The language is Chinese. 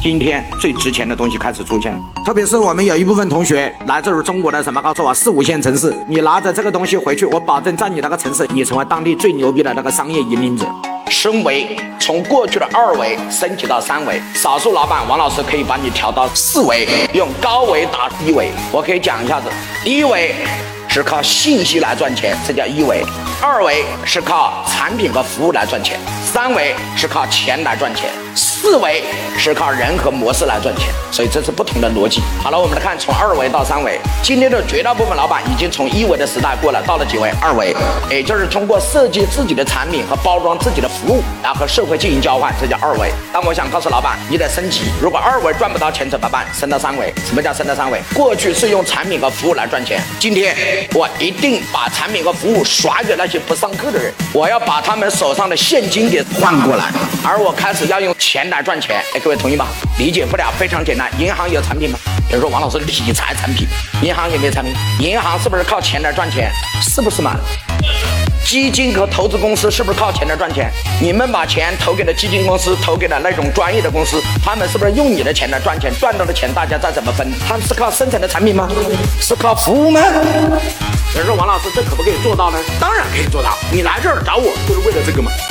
今天最值钱的东西开始出现了，特别是我们有一部分同学来自于中国的什么告诉我四五线城市，你拿着这个东西回去，我保证在你那个城市，你成为当地最牛逼的那个商业引领者。升维从过去的二维升级到三维，少数老板王老师可以把你调到四维，用高维打低维。我可以讲一下子，一维是靠信息来赚钱，这叫一维；二维是靠产品和服务来赚钱；三维是靠钱来赚钱。四维是靠人和模式来赚钱，所以这是不同的逻辑。好了，我们来看从二维到三维。今天的绝大部分老板已经从一维的时代过了，到了几维？二维，也就是通过设计自己的产品和包装自己的服务，然后和社会进行交换，这叫二维。但我想告诉老板，你得升级。如果二维赚不到钱怎么办？升到三维。什么叫升到三维？过去是用产品和服务来赚钱，今天我一定把产品和服务甩给那些不上课的人，我要把他们手上的现金给换过来，而我开始要用钱。来赚钱，哎，各位同意吗？理解不了，非常简单。银行有产品吗？比如说王老师理财产品，银行有没有产品？银行是不是靠钱来赚钱？是不是嘛？基金和投资公司是不是靠钱来赚钱？你们把钱投给了基金公司，投给了那种专业的公司，他们是不是用你的钱来赚钱？赚到的钱大家再怎么分？他们是靠生产的产品吗？是靠服务吗？有人说王老师，这可不可以做到呢？当然可以做到。你来这儿找我就是为了这个嘛。